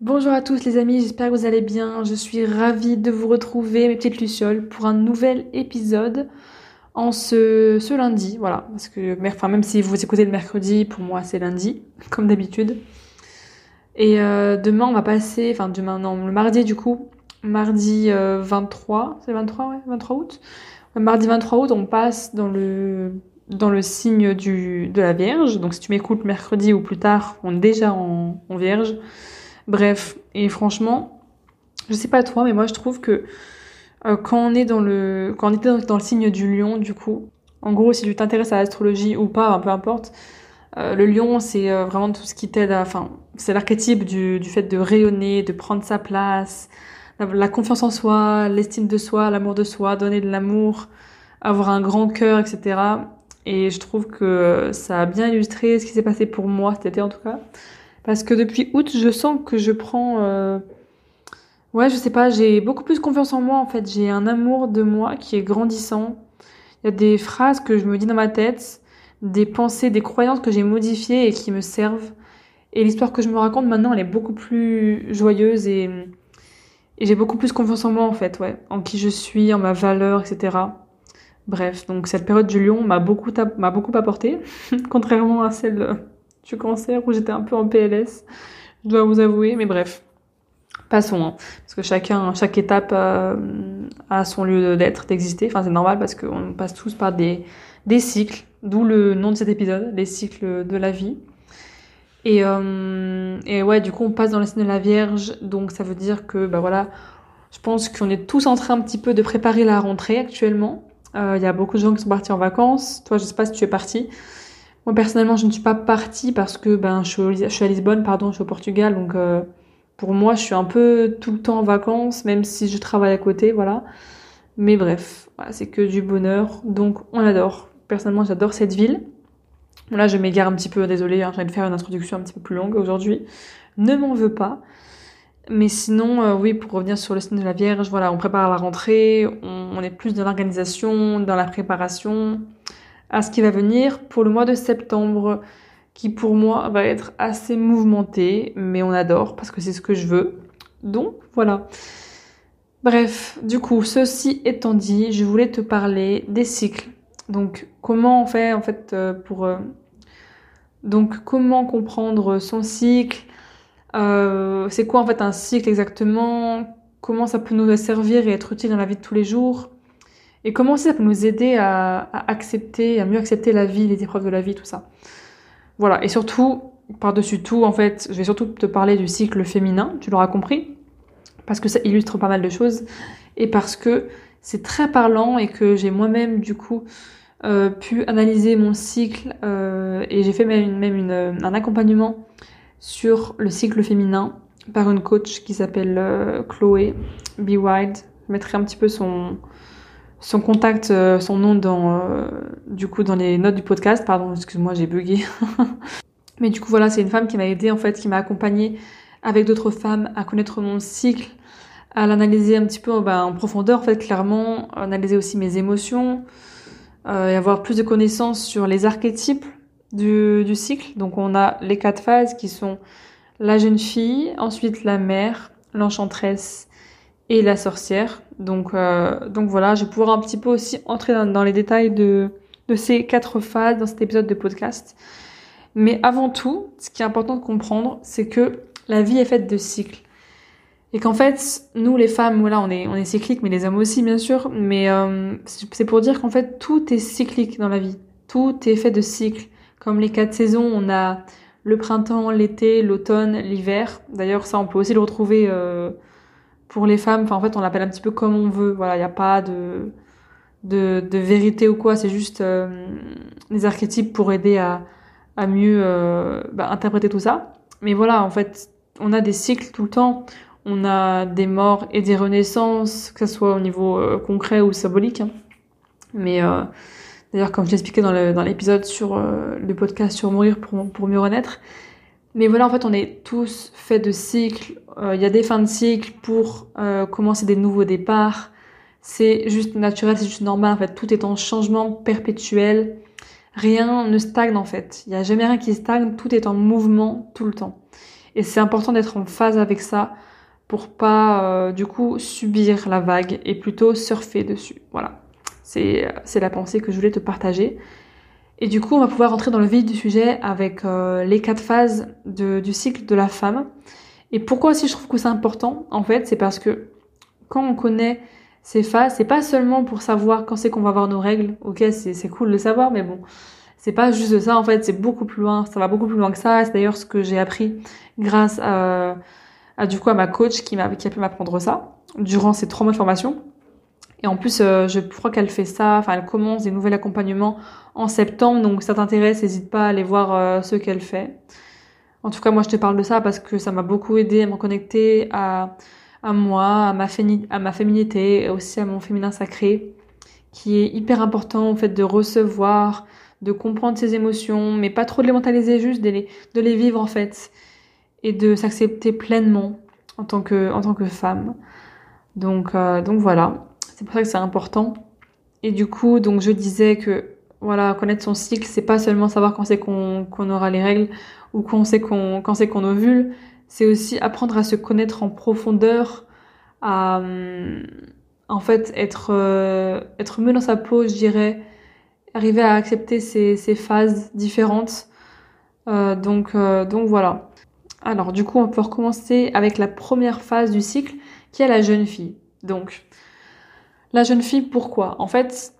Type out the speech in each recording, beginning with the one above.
Bonjour à tous les amis, j'espère que vous allez bien. Je suis ravie de vous retrouver, mes petites lucioles, pour un nouvel épisode en ce, lundi. Voilà, parce que même si vous écoutez le mercredi, pour moi c'est lundi, comme d'habitude. Et euh, demain on va passer, enfin demain non, le mardi du coup, mardi 23, euh, c'est 23 ouais, 23 août. mardi 23 août on passe dans le signe de la Vierge. Donc si tu m'écoutes mercredi ou plus tard, on est déjà en Vierge. Bref, et franchement, je sais pas toi, mais moi je trouve que euh, quand on est dans le quand on était dans, le signe du lion, du coup, en gros, si tu t'intéresses à l'astrologie ou pas, peu importe, euh, le lion, c'est euh, vraiment tout ce qui t'aide à, enfin, c'est l'archétype du, du fait de rayonner, de prendre sa place, la confiance en soi, l'estime de soi, l'amour de soi, donner de l'amour, avoir un grand cœur, etc. Et je trouve que ça a bien illustré ce qui s'est passé pour moi cet été en tout cas. Parce que depuis août, je sens que je prends... Euh... Ouais, je sais pas, j'ai beaucoup plus confiance en moi en fait. J'ai un amour de moi qui est grandissant. Il y a des phrases que je me dis dans ma tête, des pensées, des croyances que j'ai modifiées et qui me servent. Et l'histoire que je me raconte maintenant, elle est beaucoup plus joyeuse et, et j'ai beaucoup plus confiance en moi en fait, ouais. En qui je suis, en ma valeur, etc. Bref, donc cette période du lion m'a beaucoup, m'a beaucoup apporté, contrairement à celle du cancer où j'étais un peu en PLS, je dois vous avouer, mais bref. Passons, hein, parce que chacun, chaque étape euh, a son lieu d'être, d'exister. Enfin, c'est normal parce qu'on passe tous par des, des cycles, d'où le nom de cet épisode, les cycles de la vie. Et, euh, et ouais, du coup, on passe dans le signe de la Vierge, donc ça veut dire que, bah voilà, je pense qu'on est tous en train un petit peu de préparer la rentrée actuellement. Euh, il y a beaucoup de gens qui sont partis en vacances. Toi, je sais pas si tu es parti. Moi personnellement, je ne suis pas partie parce que ben je suis, à Lisbonne, pardon, je suis au Portugal, donc euh, pour moi, je suis un peu tout le temps en vacances, même si je travaille à côté, voilà. Mais bref, c'est que du bonheur, donc on adore. Personnellement, j'adore cette ville. Là, je m'égare un petit peu, désolée, hein, j'ai de faire une introduction un petit peu plus longue aujourd'hui. Ne m'en veux pas. Mais sinon, euh, oui, pour revenir sur le signe de la Vierge, voilà, on prépare la rentrée, on est plus dans l'organisation, dans la préparation à ce qui va venir pour le mois de septembre, qui pour moi va être assez mouvementé, mais on adore parce que c'est ce que je veux. Donc voilà. Bref, du coup, ceci étant dit, je voulais te parler des cycles. Donc comment on fait en fait euh, pour... Euh, donc comment comprendre son cycle euh, C'est quoi en fait un cycle exactement? Comment ça peut nous servir et être utile dans la vie de tous les jours? Et comment aussi ça peut nous aider à, accepter, à mieux accepter la vie, les épreuves de la vie, tout ça. Voilà, et surtout, par-dessus tout, en fait, je vais surtout te parler du cycle féminin, tu l'auras compris, parce que ça illustre pas mal de choses, et parce que c'est très parlant et que j'ai moi-même, du coup, euh, pu analyser mon cycle, euh, et j'ai fait même, même une, un accompagnement sur le cycle féminin par une coach qui s'appelle euh, Chloé Be Wild. Je mettrai un petit peu son, son contact, euh, son nom dans, euh, du coup, dans les notes du podcast. Pardon, excuse-moi, j'ai bugué. Mais du coup, voilà, c'est une femme qui m'a aidé en fait, qui m'a accompagnée avec d'autres femmes à connaître mon cycle, à l'analyser un petit peu ben, en profondeur, en fait, clairement, analyser aussi mes émotions, euh, et avoir plus de connaissances sur les archétypes du, du cycle. Donc, on a les quatre phases qui sont la jeune fille, ensuite la mère, l'enchanteresse et la sorcière. Donc, euh, donc voilà, je vais pouvoir un petit peu aussi entrer dans, les détails de, de ces quatre phases dans cet épisode de podcast. Mais avant tout, ce qui est important de comprendre, c'est que la vie est faite de cycles. Et qu'en fait, nous les femmes, voilà, on est, on est cycliques, mais les hommes aussi, bien sûr. Mais euh, c'est pour dire qu'en fait, tout est cyclique dans la vie. Tout est fait de cycles. Comme les quatre saisons, on a le printemps, l'été, l'automne, l'hiver. D'ailleurs, ça, on peut aussi le retrouver euh, pour les femmes. Enfin, en fait, on l'appelle un petit peu comme on veut. Voilà, il n'y a pas de, de, de, vérité ou quoi. C'est juste euh, des archétypes pour aider à, à mieux euh, bah, interpréter tout ça. Mais voilà, en fait, on a des cycles tout le temps on a des morts et des renaissances, que ce soit au niveau euh, concret ou symbolique. Hein. Mais euh, d'ailleurs, comme je l'expliquais dans l'épisode sur euh, le podcast sur mourir pour, pour mieux renaître. Mais voilà, en fait, on est tous faits de cycles. Il y a des fins de cycle pour commencer des nouveaux départs. C'est juste naturel, c'est juste normal. En fait, tout est en changement perpétuel. Rien ne stagne en fait. Il n'y a jamais rien qui stagne. Tout est en mouvement tout le temps. Et c'est important d'être en phase avec ça pour pas euh, du coup subir la vague et plutôt surfer dessus. Voilà, euh, c'est la pensée que je voulais te partager. Et du coup, on va pouvoir rentrer dans le vif du sujet avec euh, les quatre phases de, du cycle de la femme. Et pourquoi aussi je trouve que c'est important En fait, c'est parce que quand on connaît ces phases, c'est pas seulement pour savoir quand c'est qu'on va avoir nos règles. Ok, c'est cool de savoir, mais bon, c'est pas juste ça. En fait, c'est beaucoup plus loin. Ça va beaucoup plus loin que ça. C'est d'ailleurs ce que j'ai appris grâce à à du coup à ma coach qui m'a qui a pu m'apprendre ça durant ces trois mois de formation. Et en plus, euh, je crois qu'elle fait ça, enfin elle commence des nouveaux accompagnements en septembre, donc ça t'intéresse, n'hésite pas à aller voir euh, ce qu'elle fait. En tout cas, moi je te parle de ça parce que ça m'a beaucoup aidé à me connecter à, à moi, à ma, à ma féminité et aussi à mon féminin sacré, qui est hyper important en fait de recevoir, de comprendre ses émotions, mais pas trop de les mentaliser, juste de les, de les vivre en fait et de s'accepter pleinement en tant que, en tant que femme. Donc, euh, donc voilà, c'est pour ça que c'est important. Et du coup, donc je disais que voilà, connaître son cycle, c'est pas seulement savoir quand c'est qu'on aura les règles ou quand c'est qu'on quand c'est qu'on ovule, c'est aussi apprendre à se connaître en profondeur, à hum, en fait être euh, être mieux dans sa peau, je dirais, arriver à accepter ces, ces phases différentes. Euh, donc euh, donc voilà. Alors du coup, on peut recommencer avec la première phase du cycle, qui est la jeune fille. Donc, la jeune fille, pourquoi? En fait,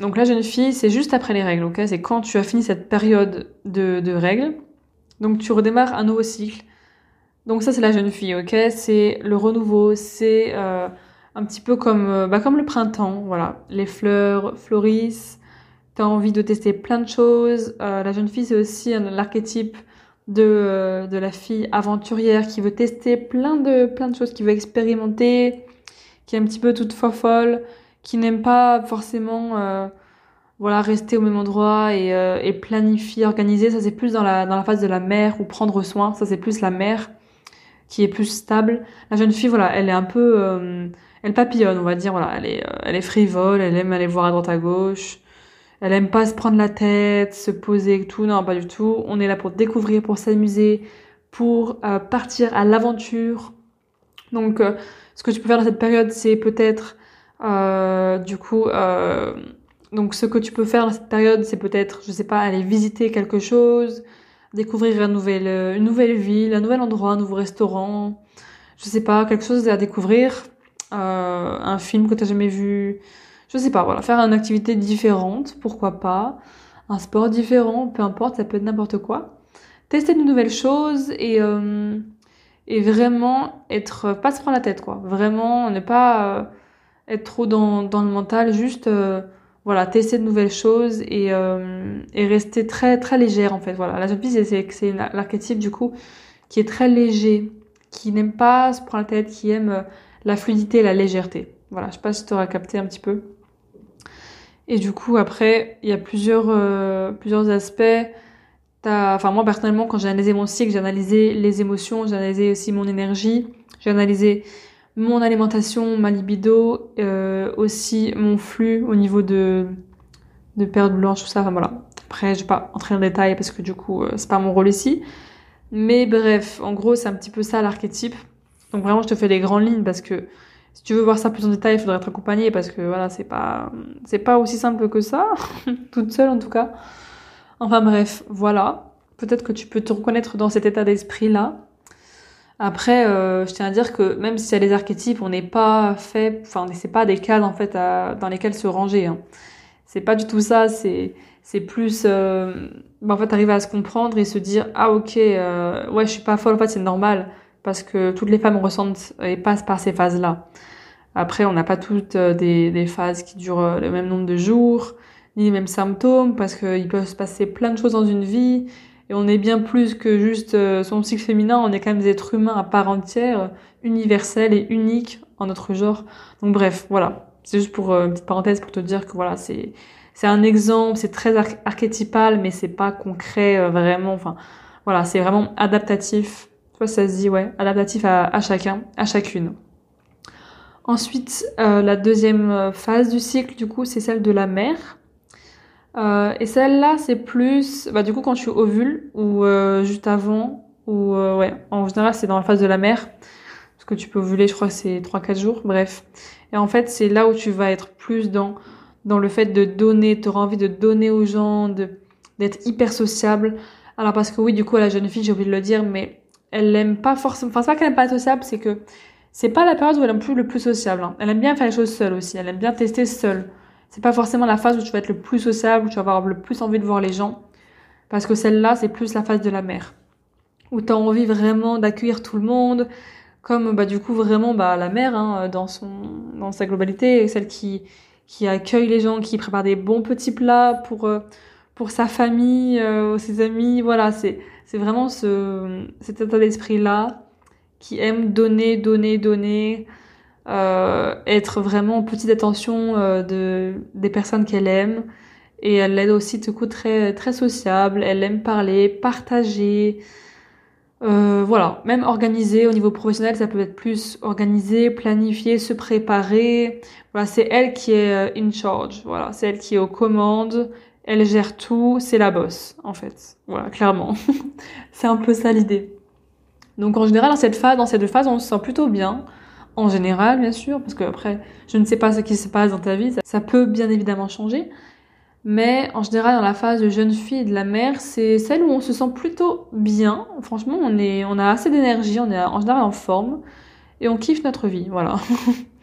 donc la jeune fille, c'est juste après les règles, ok? C'est quand tu as fini cette période de, règles, donc tu redémarres un nouveau cycle. Donc ça, c'est la jeune fille, ok? C'est le renouveau, c'est euh, un petit peu comme, euh, bah, comme le printemps, voilà. Les fleurs florissent, t'as envie de tester plein de choses. Euh, la jeune fille, c'est aussi l'archétype de, de la fille aventurière qui veut tester plein de, plein de choses, qui veut expérimenter, qui est un petit peu toute folle, qui n'aime pas forcément euh, voilà rester au même endroit et, euh, et planifier, organiser. Ça c'est plus dans la, dans la phase de la mère ou prendre soin. Ça c'est plus la mère qui est plus stable. La jeune fille, voilà, elle est un peu, elle papillonne, on va dire. Voilà, elle est, elle est frivole, elle aime aller voir à droite à gauche. Elle aime pas se prendre la tête, se poser et tout. Non, pas du tout. On est là pour découvrir, pour s'amuser, pour euh, partir à l'aventure. Donc, euh, ce que tu peux faire dans cette période, c'est peut-être, euh, du coup, donc ce que tu peux faire dans cette période, c'est peut-être, je sais pas, aller visiter quelque chose, découvrir une nouvelle, une nouvelle ville, un nouvel endroit, un nouveau restaurant, je sais pas, quelque chose à découvrir, un film que tu n'as jamais vu, je sais pas, voilà, faire une activité différente, pourquoi pas, un sport différent, peu importe, ça peut être n'importe quoi. Tester de nouvelles choses et, euh, et vraiment être, pas se prendre la tête, quoi. Vraiment ne pas euh, être trop dans, dans le mental, juste, euh, voilà, tester de nouvelles choses et, et rester très, très légère, en fait. Voilà, la jeune fille, c'est, c'est l'archétype, du coup, qui est très léger, qui n'aime pas se prendre la tête, qui aime la fluidité et la légèreté. Voilà, je sais pas si tu auras capté un petit peu. Et du coup, après, il y a plusieurs, euh, plusieurs aspects. Enfin, moi, personnellement, quand j'ai analysé mon cycle, j'ai analysé les émotions, j'ai analysé aussi mon énergie, j'ai analysé mon alimentation, ma libido, euh, aussi mon flux au niveau de, de perte blanche, tout ça. Enfin, voilà. Après, je vais pas entrer en détail parce que du coup, euh, c'est pas mon rôle ici. Mais bref, en gros, c'est un petit peu ça l'archétype. Donc vraiment, je te fais les grandes lignes parce que si tu veux voir ça plus en détail, il faudrait être accompagné parce que voilà, c'est pas c'est pas aussi simple que ça, toute seule en tout cas. Enfin bref, voilà. Peut-être que tu peux te reconnaître dans cet état d'esprit là. Après, euh, je tiens à dire que même si y a les archétypes, on n'est pas fait, enfin, c'est pas des cases en fait dans lesquelles se ranger. Hein. C'est pas du tout ça. C'est c'est plus, euh, bah, en fait, arriver à se comprendre et se dire ah ok, euh, ouais, je suis pas folle. En fait, c'est normal parce que toutes les femmes ressentent et passent par ces phases-là. Après, on n'a pas toutes euh, des, des phases qui durent le même nombre de jours, ni les mêmes symptômes, parce qu'il peut se passer plein de choses dans une vie et on est bien plus que juste euh, son cycle féminin, on est quand même des êtres humains à part entière, universels et uniques en notre genre. Donc bref, voilà. C'est juste pour euh, une petite parenthèse pour te dire que voilà, c'est c'est un exemple, c'est très archétypal, mais c'est pas concret euh, vraiment. Enfin, voilà, c'est vraiment adaptatif. Tu vois, ça se dit, ouais, adaptatif à, à chacun, à chacune. Ensuite, la deuxième phase du cycle, du coup, c'est celle de la mère. Euh, et celle-là, c'est plus, bah, du coup, quand tu ovules ou euh, juste avant, ou euh, ouais, en général, c'est dans la phase de la mère, parce que tu peux ovuler, je crois c'est 3-4 jours, bref. Et en fait, c'est là où tu vas être plus dans dans le fait de donner, tu auras envie de donner aux gens, de d'être hyper sociable. Alors parce que oui, du coup, la jeune fille, j'ai oublié de le dire, mais elle aime pas forcément, enfin c'est pas qu'elle aime pas être sociable, c'est que c'est pas la période où elle aime plus le plus sociable. Hein. Elle aime bien faire les choses seule aussi, elle aime bien tester seule. C'est pas forcément la phase où tu vas être le plus sociable, où tu vas avoir le plus envie de voir les gens. Parce que celle-là, c'est plus la phase de la mère. Où tu as envie vraiment d'accueillir tout le monde. Comme, bah, du coup, vraiment, bah, la mère, hein, dans son, dans sa globalité, celle qui, qui accueille les gens, qui prépare des bons petits plats pour, euh, pour sa famille, euh, ses amis. Voilà, c'est, c'est vraiment ce, cet état d'esprit-là qui aime donner, donner, donner, euh, être vraiment en petite attention euh, de, des personnes qu'elle aime. Et elle aide aussi, du coup, très, très sociable. Elle aime parler, partager. Euh, voilà, même organiser au niveau professionnel, ça peut être plus organiser, planifier, se préparer. Voilà, c'est elle qui est euh, in charge. Voilà, c'est elle qui est aux commandes. Elle gère tout. C'est la boss, en fait. Voilà, clairement. c'est un peu ça l'idée. Donc en général, dans cette phase, dans ces deux phases, on se sent plutôt bien en général, bien sûr, parce que après, je ne sais pas ce qui se passe dans ta vie, ça, peut bien évidemment changer. Mais en général, dans la phase de jeune fille et de la mère, c'est celle où on se sent plutôt bien. Franchement, on est, on a assez d'énergie, on est en général en forme et on kiffe notre vie, voilà.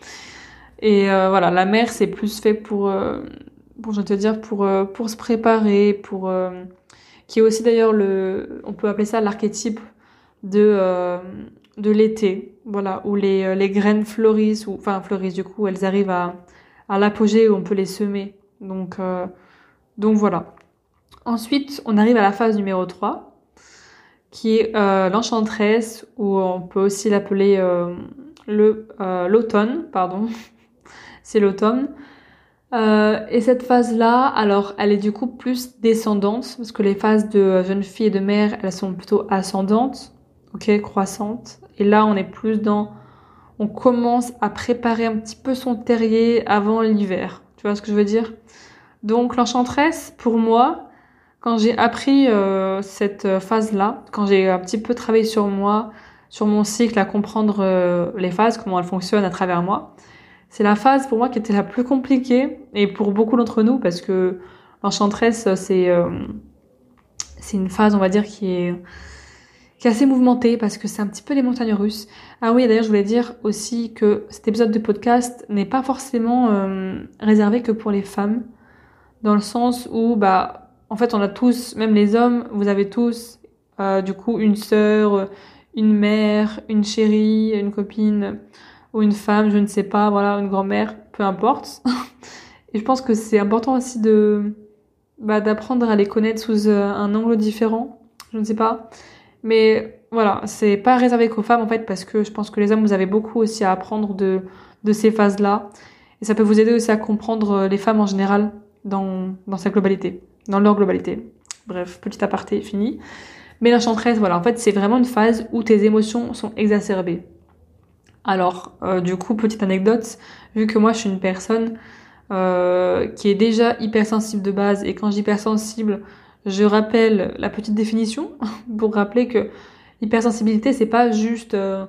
et euh, voilà, la mère, c'est plus fait pour, euh, pour, je vais te dire, pour, euh, pour se préparer, pour, qui est aussi d'ailleurs le, on peut appeler ça l'archétype de de l'été, voilà, où les, euh, les graines fleurissent, ou enfin fleurissent du coup, elles arrivent à, l'apogée où on peut les semer. Donc, euh, donc voilà. Ensuite, on arrive à la phase numéro 3, qui est euh, l'enchantresse, ou on peut aussi l'appeler le l'automne, pardon. C'est l'automne. et cette phase-là, alors, elle est du coup plus descendante, parce que les phases de jeune fille et de mère, elles sont plutôt ascendantes, ok, croissantes. Et là, on est plus dans, on commence à préparer un petit peu son terrier avant l'hiver. Tu vois ce que je veux dire? Donc l'enchantresse, pour moi, quand j'ai appris euh, cette phase-là, quand j'ai un petit peu travaillé sur moi, sur mon cycle, à comprendre euh, les phases, comment elles fonctionnent à travers moi, c'est la phase pour moi qui était la plus compliquée et pour beaucoup d'entre nous parce que l'enchantresse, c'est euh, c'est une phase, on va dire, qui est qui est assez mouvementé parce que c'est un petit peu les montagnes russes. Ah oui, d'ailleurs, je voulais dire aussi que cet épisode de podcast n'est pas forcément euh, réservé que pour les femmes, dans le sens où, bah, en fait, on a tous, même les hommes, vous avez tous, euh, du coup, une sœur, une mère, une chérie, une copine, ou une femme, je ne sais pas, voilà, une grand-mère, peu importe. Et je pense que c'est important aussi de, bah, d'apprendre à les connaître sous euh, un angle différent. Je ne sais pas. Mais voilà, c'est pas réservé qu'aux femmes en fait, parce que je pense que les hommes, vous avez beaucoup aussi à apprendre de, ces phases-là. Et ça peut vous aider aussi à comprendre euh, les femmes en général dans, dans sa globalité, dans leur globalité. Bref, petit aparté, fini. Mais l'enchantresse, voilà, en fait, c'est vraiment une phase où tes émotions sont exacerbées. Alors, euh, du coup, petite anecdote, vu que moi je suis une personne euh, qui est déjà hypersensible de base, et quand j'hypersensible, je rappelle la petite définition pour rappeler que l'hypersensibilité, c'est pas juste euh,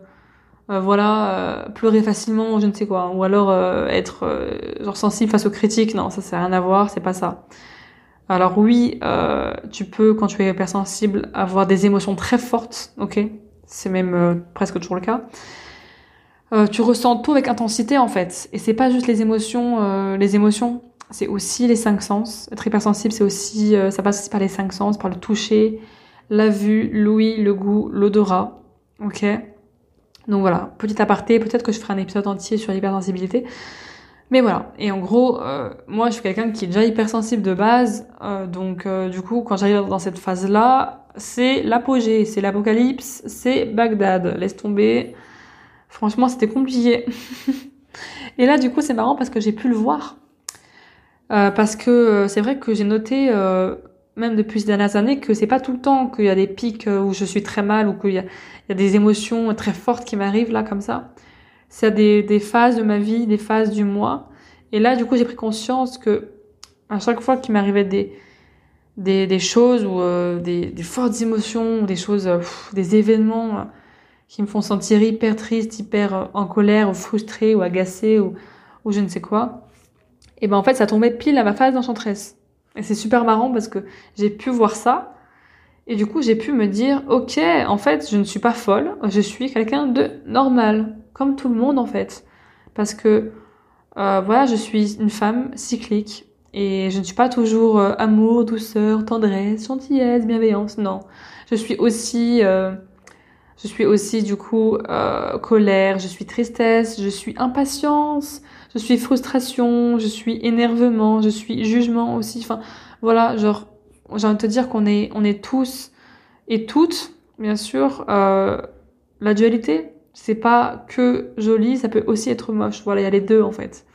euh, voilà euh, pleurer facilement je ne sais quoi, ou alors être genre sensible face aux critiques. Non, ça, ça n'a rien à voir, c'est pas ça. Alors oui, tu peux quand tu es hypersensible avoir des émotions très fortes, ok? c'est même presque toujours le cas. tu ressens tout avec intensité en fait, et c'est pas juste les émotions, les émotions, c'est aussi les cinq sens. Être hypersensible, c'est aussi, ça passe aussi par les cinq sens, par le toucher, la vue, l'ouïe, le goût, l'odorat. Ok. Donc voilà, petit aparté, peut-être que je ferai un épisode entier sur l'hypersensibilité. Mais voilà, et en gros, euh, moi je suis quelqu'un qui est déjà hypersensible de base, euh, donc euh, du coup quand j'arrive dans cette phase-là, c'est l'apogée, c'est l'apocalypse, c'est Bagdad, laisse tomber. Franchement c'était compliqué. et là du coup c'est marrant parce que j'ai pu le voir. Parce que c'est vrai que j'ai noté même depuis ces dernières années, que c'est pas tout le temps qu'il y a des pics euh, où je suis très mal ou qu'il y, y a, des émotions très fortes qui m'arrivent là comme ça. C'est des, des phases de ma vie, des phases du mois. Et là, du coup, j'ai pris conscience que à chaque fois qu'il m'arrivait des, des, des, choses ou euh, des, des, fortes émotions, des choses, euh, des événements qui me font sentir hyper triste, hyper en colère ou frustrée ou agacée ou, ou je ne sais quoi, et ben en fait, ça tombait pile à ma phase d'enchantresse. Et c'est super marrant parce que j'ai pu voir ça. Et du coup, j'ai pu me dire, ok, en fait, je ne suis pas folle, je suis quelqu'un de normal, comme tout le monde en fait. Parce que, euh, voilà, je suis une femme cyclique et je ne suis pas toujours euh, amour, douceur, tendresse, gentillesse, bienveillance, non. Je suis aussi, euh, je suis aussi du coup euh, colère, je suis tristesse, je suis impatience, je suis frustration, je suis énervement, je suis jugement aussi. Enfin, voilà, genre, j'ai envie de te dire qu'on est, on est tous et toutes, bien sûr, euh, la dualité. C'est pas que joli, ça peut aussi être moche. Voilà, il y a les deux en fait.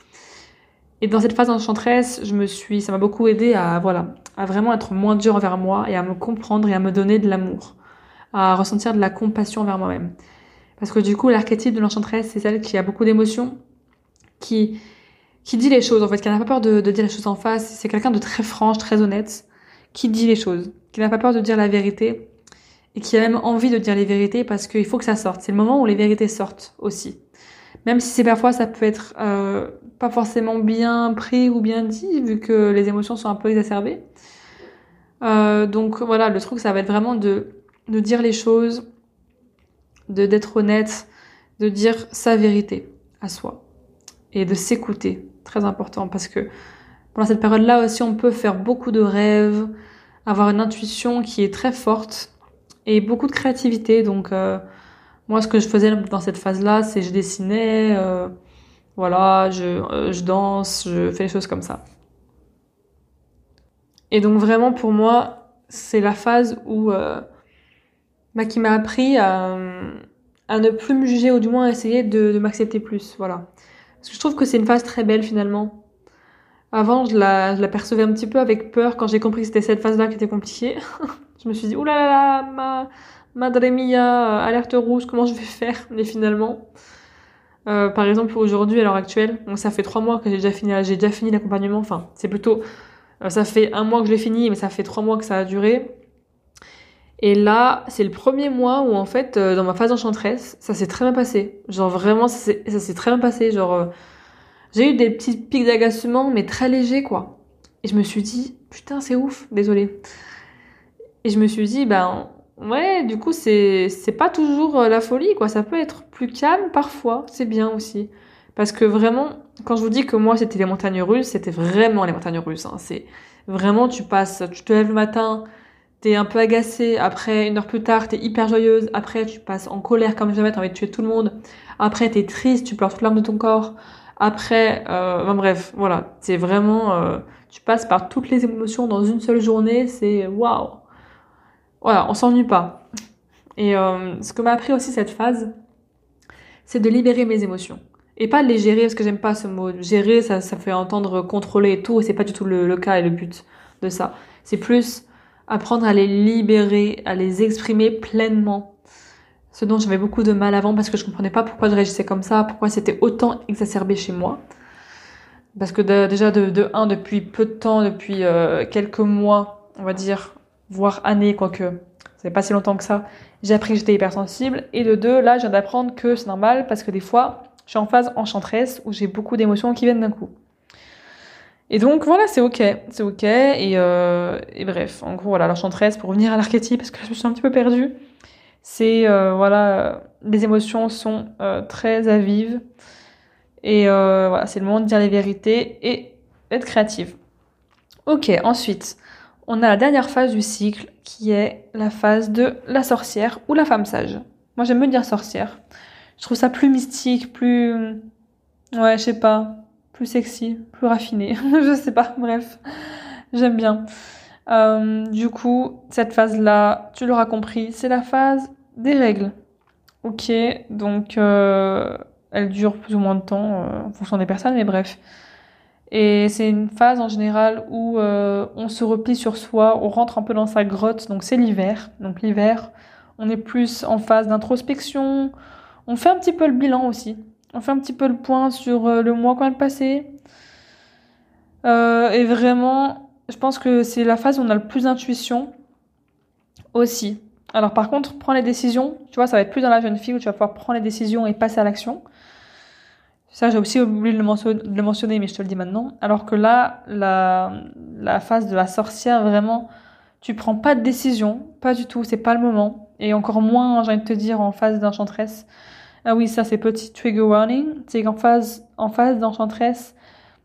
Et dans cette phase d'enchantresse, je me suis, ça m'a beaucoup aidé à, voilà, à vraiment être moins dur envers moi et à me comprendre et à me donner de l'amour, à ressentir de la compassion envers moi-même. Parce que du coup, l'archétype de l'enchantresse, c'est celle qui a beaucoup d'émotions, qui, qui dit les choses, en fait, qui n'a pas peur de, de, dire les choses en face. C'est quelqu'un de très franche, très honnête, qui dit les choses, qui n'a pas peur de dire la vérité et qui a même envie de dire les vérités parce qu'il faut que ça sorte. C'est le moment où les vérités sortent aussi. Même si c'est parfois ça peut être euh, pas forcément bien pris ou bien dit vu que les émotions sont un peu exacerbées. Euh, donc voilà, le truc ça va être vraiment de, de dire les choses, de d'être honnête, de dire sa vérité à soi et de s'écouter. Très important parce que pendant cette période-là aussi, on peut faire beaucoup de rêves, avoir une intuition qui est très forte et beaucoup de créativité. Donc, euh, moi, ce que je faisais dans cette phase-là, c'est je dessinais, euh, voilà, je, euh, je danse, je fais des choses comme ça. Et donc, vraiment, pour moi, c'est la phase où, bah, qui m'a appris à, à ne plus me juger ou du moins à essayer de, de m'accepter plus. Voilà. Parce que je trouve que c'est une phase très belle finalement. Avant, je la, je la percevais un petit peu avec peur quand j'ai compris que c'était cette phase-là qui était compliquée. je me suis dit, oulala, ma, Madre mia, alerte rouge, comment je vais faire? Mais finalement, euh, par exemple, aujourd'hui, à l'heure actuelle, ça fait trois mois que j'ai déjà fini, j'ai déjà fini l'accompagnement. Enfin, c'est plutôt, euh, ça fait un mois que je l'ai fini, mais ça fait trois mois que ça a duré. Et là, c'est le premier mois où en fait, euh, dans ma phase enchanteresse, ça s'est très bien passé. Genre vraiment, ça s'est très bien passé. Genre, euh, j'ai eu des petits pics d'agacement, mais très légers quoi. Et je me suis dit, putain, c'est ouf, désolé. Et je me suis dit, ben ouais, du coup, c'est pas toujours euh, la folie quoi. Ça peut être plus calme parfois, c'est bien aussi. Parce que vraiment, quand je vous dis que moi c'était les montagnes russes, c'était vraiment les montagnes russes. Hein. C'est vraiment, tu passes, tu te lèves le matin t'es un peu agacée, après une heure plus tard t'es hyper joyeuse, après tu passes en colère comme jamais, t'as envie de tuer tout le monde, après t'es triste, tu pleures toute l'arme de ton corps, après, euh, bref, voilà, c'est vraiment, euh, tu passes par toutes les émotions dans une seule journée, c'est waouh, voilà, on s'ennuie pas. Et euh, ce que m'a appris aussi cette phase, c'est de libérer mes émotions. Et pas les gérer, parce que j'aime pas ce mot. Gérer, ça, ça fait entendre contrôler et tout, et c'est pas du tout le cas et le but de ça. C'est plus apprendre à les libérer, à les exprimer pleinement. Ce dont j'avais beaucoup de mal avant parce que je comprenais pas pourquoi je réagissais comme ça, pourquoi c'était autant exacerbé chez moi. Parce que déjà de, de un, depuis peu de temps, depuis euh, quelques mois, on va dire, voire années, quoique, ça pas si longtemps que ça, j'ai appris que j'étais hypersensible. Et de deux, là, je viens d'apprendre que c'est normal parce que des fois, je suis en phase enchanteresse où j'ai beaucoup d'émotions qui viennent d'un coup. Et donc voilà, c'est ok, c'est ok. Et, euh, bref, en gros, voilà, l'enchantresse, pour revenir à l'archétype, parce que je me suis un petit peu perdue, C'est voilà, les émotions sont très à vive et voilà, c'est le moment de dire les vérités et être créative. Ok, ensuite, on a la dernière phase du cycle qui est la phase de la sorcière ou la femme sage. Moi j'aime me dire sorcière. Je trouve ça plus mystique, plus... Ouais, je sais pas, plus sexy, plus raffiné. je sais pas, bref, j'aime bien. Euh, du coup, cette phase-là, tu l'auras compris, c'est la phase des règles. Ok, donc euh, elle dure plus ou moins de temps euh, en fonction des personnes, mais bref. Et c'est une phase en général où on se replie sur soi, on rentre un peu dans sa grotte, donc c'est l'hiver. Donc l'hiver, on est plus en phase d'introspection, on fait un petit peu le bilan aussi. On fait un petit peu le point sur euh, le mois qu'on de passer. Euh, et vraiment, je pense que c'est la phase où on a le plus d'intuition aussi. Alors par contre, prendre les décisions, tu vois, ça va être plus dans la jeune fille où tu vas pouvoir prendre les décisions et passer à l'action. Ça, j'ai aussi oublié de le, mentionner, mais je te le dis maintenant. Alors que là, la, la phase de la sorcière, vraiment, tu prends pas de décision, pas du tout, c'est pas le moment. Et encore moins, j'ai envie de te dire, en phase d'enchantresse. Ah oui, ça, c'est petit trigger warning. C'est qu'en phase, en phase d'enchantresse,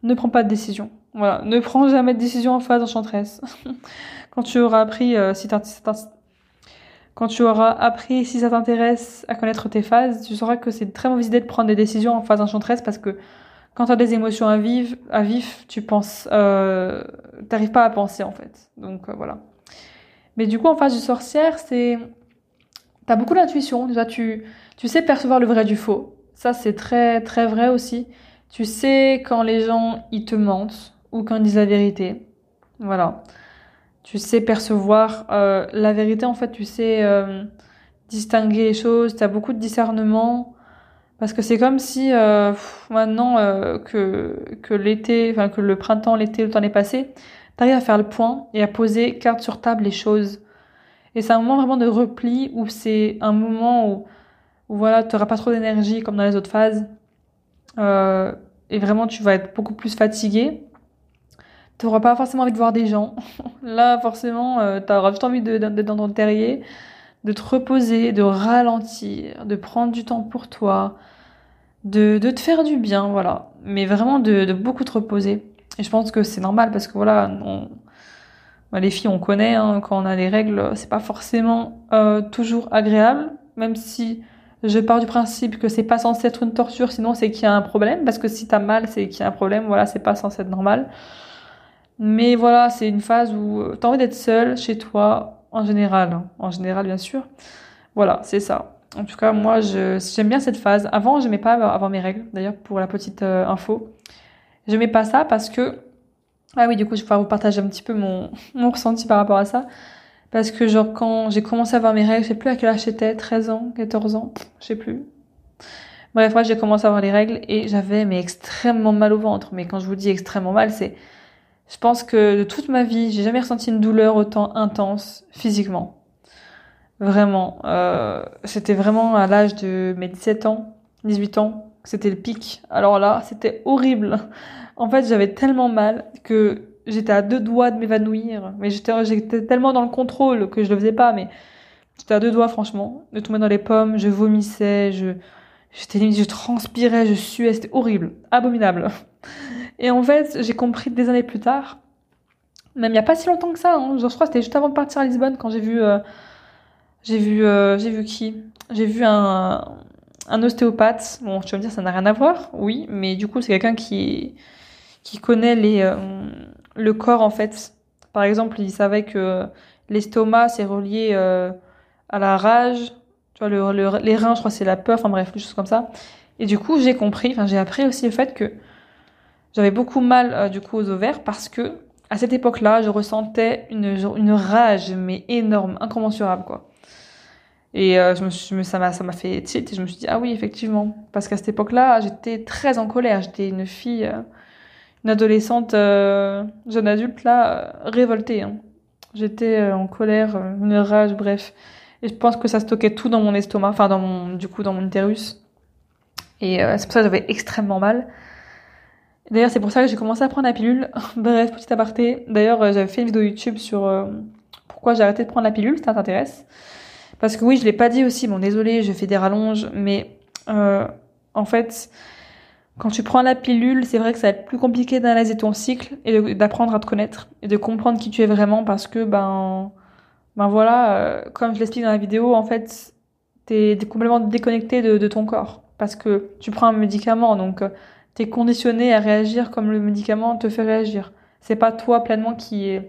ne prends pas de décision. Voilà, ne prends jamais de décision en phase d'enchantresse. Quand tu auras appris, euh, si quand tu auras appris, si ça t'intéresse, à connaître tes phases, tu sauras que c'est très mauvaise idée de prendre des décisions en phase enchanteresse parce que quand tu as des émotions à vivre, à vif, tu penses, euh, t'arrives pas à penser en fait. Donc euh, voilà. Mais du coup, en phase de sorcière, c'est, t'as beaucoup d'intuition. Déjà, tu, tu sais percevoir le vrai du faux. Ça, c'est très, très vrai aussi. Tu sais quand les gens, ils te mentent ou quand ils disent la vérité. Voilà tu sais percevoir euh, la vérité en fait tu sais euh, distinguer les choses tu as beaucoup de discernement parce que c'est comme si euh, maintenant que que l'été enfin que le printemps l'été le temps est passé tu arrives à faire le point et à poser carte sur table les choses et c'est un moment vraiment de repli où c'est un moment où, voilà tu pas trop d'énergie comme dans les autres phases et vraiment tu vas être beaucoup plus fatigué tu n'auras pas forcément envie de voir des gens. Là, forcément, euh, tu auras juste envie d'être dans ton terrier, de te reposer, de ralentir, de prendre du temps pour toi, de, de te faire du bien, voilà. Mais vraiment de, beaucoup te reposer. Et je pense que c'est normal parce que voilà, les filles, on connaît, hein, quand on a les règles, c'est pas forcément euh, toujours agréable, même si je pars du principe que c'est pas censé être une torture, sinon c'est qu'il y a un problème, parce que si t'as mal, c'est qu'il y a un problème, voilà, c'est pas censé être normal. Mais voilà, c'est une phase où euh, tu as envie d'être seule chez toi, en général. Hein. En général, bien sûr. Voilà, c'est ça. En tout cas, moi, j'aime bien cette phase. Avant, je n'aimais pas avoir mes règles, d'ailleurs, pour la petite euh, info. Je n'aimais pas ça parce que... Ah oui, du coup, je vais pouvoir vous partager un petit peu mon, mon ressenti par rapport à ça. Parce que, genre, quand j'ai commencé à avoir mes règles, je sais plus à quel âge j'étais, 13 ans, 14 ans, je sais plus. Bref, moi, j'ai commencé à avoir les règles et j'avais, mais extrêmement mal au ventre. Mais quand je vous dis extrêmement mal, c'est je pense que de toute ma vie, j'ai jamais ressenti une douleur autant intense physiquement. Vraiment. Euh, c'était vraiment à l'âge de mes 17 ans, 18 ans, c'était le pic. Alors là, c'était horrible. En fait, j'avais tellement mal que j'étais à deux doigts de m'évanouir. Mais j'étais, tellement dans le contrôle que je le faisais pas, mais j'étais à deux doigts, franchement, de tomber dans les pommes. Je vomissais, je, j'étais je transpirais, je suais, c'était horrible, abominable. Et en fait, j'ai compris des années plus tard, même il n'y a pas si longtemps que ça, hein, je crois que c'était juste avant de partir à Lisbonne quand j'ai vu, euh, j'ai vu, euh, j'ai vu qui? J'ai vu un, un ostéopathe. Bon, tu vas me dire, ça n'a rien à voir, oui, mais du coup, c'est quelqu'un qui, qui connaît euh, le corps en fait. Par exemple, il savait que l'estomac c'est relié à la rage, tu vois, le, les reins, je crois, c'est la peur, enfin bref, des choses comme ça. Et du coup, j'ai compris, enfin, j'ai appris aussi le fait que j'avais beaucoup mal euh, du coup aux ovaires parce que à cette époque-là, je ressentais une, une rage mais énorme, incommensurable quoi. Et euh, je me, je ça m'a ça m'a fait tilt et je me suis dit ah oui effectivement parce qu'à cette époque-là, j'étais très en colère, j'étais une fille euh, une adolescente jeune adulte là révoltée hein. J'étais en colère, une rage, bref. Et je pense que ça stockait tout dans mon estomac, enfin dans mon du coup dans mon utérus. Et c'est pour ça que j'avais extrêmement mal. D'ailleurs, c'est pour ça que j'ai commencé à prendre la pilule. Bref, petit aparté. D'ailleurs, euh, j'avais fait une vidéo YouTube sur euh, pourquoi j'ai arrêté de prendre la pilule, si ça t'intéresse. Parce que oui, je l'ai pas dit aussi, bon désolé, je fais des rallonges, mais euh, en fait, quand tu prends la pilule, c'est vrai que ça va être plus compliqué d'analyser ton cycle et d'apprendre à te connaître et de comprendre qui tu es vraiment parce que ben ben voilà, euh, comme je l'explique dans la vidéo, en fait, t'es es complètement déconnecté de, ton corps parce que tu prends un médicament, donc euh, t'es conditionné à réagir comme le médicament te fait réagir. C'est pas toi pleinement qui est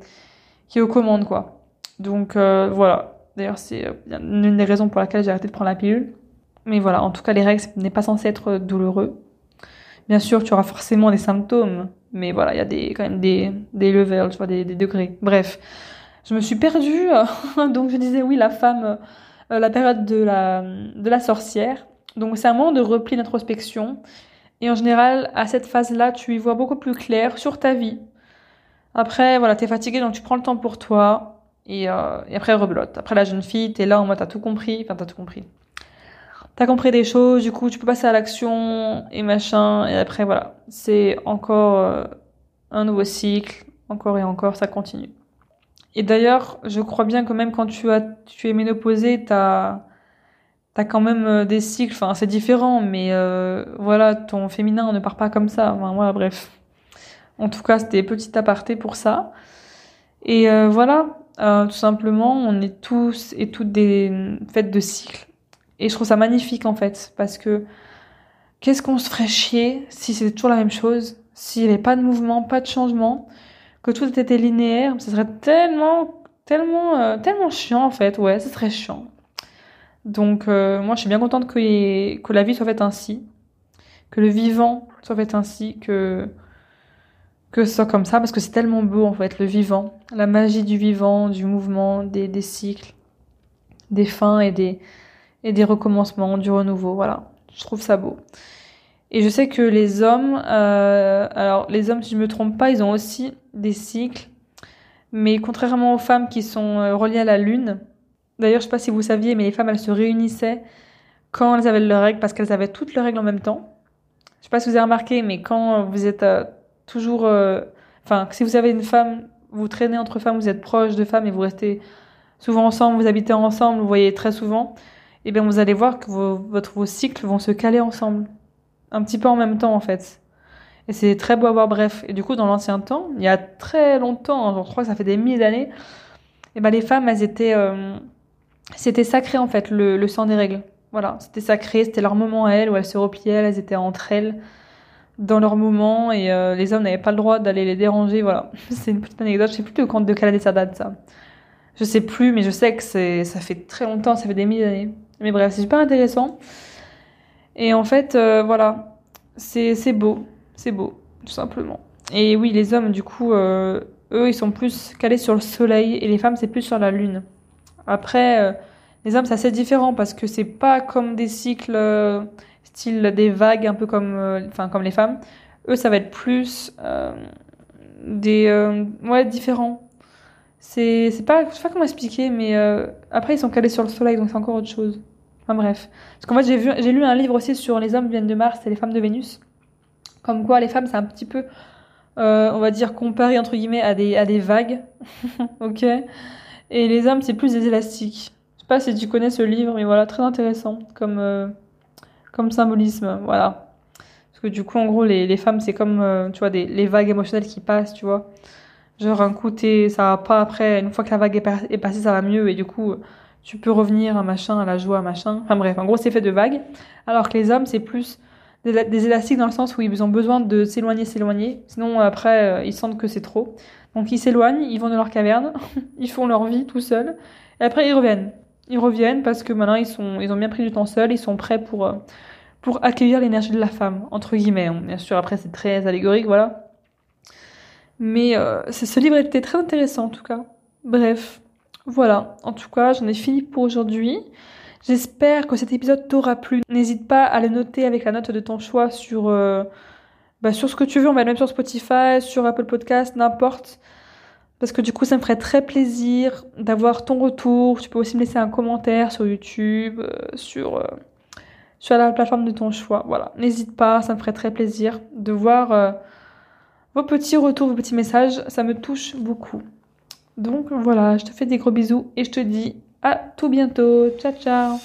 qui est aux commandes quoi. Donc voilà. D'ailleurs, c'est une des raisons pour laquelle j'ai arrêté de prendre la pilule. Mais voilà, en tout cas, les règles n'est pas censé être douloureux. Bien sûr, tu auras forcément des symptômes, mais voilà, il y a des, quand même des, des levels, tu vois, des, des degrés. Bref, je me suis perdue. donc je disais oui, la femme, euh, la période de la, de la sorcière. Donc c'est un moment de repli d'introspection. Et en général, à cette phase-là, tu y vois beaucoup plus clair sur ta vie. Après, voilà, t'es fatigué, donc tu prends le temps pour toi. Et, euh, et après, rebelote. Après, la jeune fille, t'es là en mode, t'as tout compris. Enfin, t'as tout compris. T'as compris des choses, du coup, tu peux passer à l'action et machin. Et après, voilà. C'est encore euh, un nouveau cycle. Encore et encore, ça continue. Et d'ailleurs, je crois bien que même quand tu, es ménopausée, t'as as quand même euh, des cycles, enfin c'est différent, mais voilà, ton féminin ne part pas comme ça. Enfin, voilà, bref. En tout cas, c'était petit aparté pour ça. Et voilà, euh, tout simplement, on est tous et toutes des fêtes de cycles. Et je trouve ça magnifique en fait, parce que qu'est-ce qu'on se ferait chier si c'était toujours la même chose, s'il n'y avait pas de mouvement, pas de changement que tout était linéaire, ce serait tellement, tellement, euh, tellement chiant en fait. Ouais, ce serait chiant. Donc euh, moi, je suis bien contente que, que la vie soit faite ainsi, que le vivant soit fait ainsi, que que ce soit comme ça, parce que c'est tellement beau en fait, le vivant, la magie du vivant, du mouvement, des, cycles, des fins et des recommencements, du renouveau. Voilà, je trouve ça beau. Et je sais que les hommes, euh, alors les hommes, si je me trompe pas, ils ont aussi des cycles, mais contrairement aux femmes qui sont euh, reliées à la lune. D'ailleurs, je sais pas si vous saviez, mais les femmes, elles se réunissaient quand elles avaient leurs règles, parce qu'elles avaient toutes leurs règles en même temps. Je sais pas si vous avez remarqué, mais quand vous êtes euh, toujours, enfin, si vous avez une femme, vous traînez entre femmes, vous êtes proche de femmes et vous restez souvent ensemble, vous habitez ensemble, vous voyez très souvent, et eh bien vous allez voir que vos, cycles vont se caler ensemble un petit peu en même temps en fait. Et c'est très beau à voir, bref. Et du coup, dans l'ancien temps, il y a très longtemps, je crois que ça fait des milliers d'années, et ben les femmes, elles étaient, euh, c'était sacré en fait, le, le sang des règles. Voilà, c'était sacré, c'était leur moment à elles, où elles se repliaient, elles étaient entre elles, dans leur moment, et euh, les hommes n'avaient pas le droit d'aller les déranger, voilà. c'est une petite anecdote, je sais plus de quand de quelle année ça. Je sais plus, mais je sais que c'est, ça fait très longtemps, ça fait des milliers d'années. Mais bref, c'est super intéressant. Et en fait, euh, voilà, c'est beau, c'est beau, tout simplement. Et oui, les hommes, du coup, euh, eux, ils sont plus calés sur le soleil et les femmes, c'est plus sur la lune. Après, les hommes, c'est assez différent parce que c'est pas comme des cycles style des vagues, un peu comme, enfin, comme les femmes. Eux, ça va être plus des, ouais, différents. C'est, pas, je sais pas comment expliquer, mais après, ils sont calés sur le soleil, donc c'est encore autre chose. Enfin bref. Parce qu'en fait, j'ai lu un livre aussi sur les hommes viennent de Mars et les femmes de Vénus. Comme quoi, les femmes, c'est un petit peu, euh, on va dire, comparé entre guillemets à des, à des vagues. ok Et les hommes, c'est plus des élastiques. Je sais pas si tu connais ce livre, mais voilà, très intéressant comme, euh, comme symbolisme. Voilà. Parce que du coup, en gros, les, les femmes, c'est comme, euh, tu vois, des, les vagues émotionnelles qui passent, tu vois. Genre, un coup, ça va pas après, une fois que la vague est, passée, ça va mieux, et du coup, tu peux revenir à machin, à la joie, à machin. Enfin bref, en gros, c'est fait de vagues. Alors que les hommes, c'est plus des, élastiques dans le sens où ils ont besoin de s'éloigner, s'éloigner. Sinon, après, euh, ils sentent que c'est trop. Donc ils s'éloignent, ils vont dans leur caverne, ils font leur vie tout seuls. Et après, ils reviennent. Ils reviennent parce que maintenant, ils, sont, ils ont bien pris du temps seuls, ils sont prêts pour, euh, pour accueillir l'énergie de la femme, entre guillemets. Hein. Bien sûr, après, c'est très allégorique, voilà. Mais euh, ce livre était très intéressant, en tout cas. Bref, voilà, en tout cas, j'en ai fini pour aujourd'hui. J'espère que cet épisode t'aura plu. N'hésite pas à le noter avec la note de ton choix sur, euh, bah, sur ce que tu veux. On va le même sur Spotify, sur Apple Podcast, n'importe. Parce que du coup, ça me ferait très plaisir d'avoir ton retour. Tu peux aussi me laisser un commentaire sur YouTube, euh, sur, euh, sur la plateforme de ton choix. Voilà, n'hésite pas, ça me ferait très plaisir de voir vos petits retours, vos petits messages. Ça me touche beaucoup. Donc voilà, je te fais des gros bisous et je te dis À tout bientôt. Ciao ciao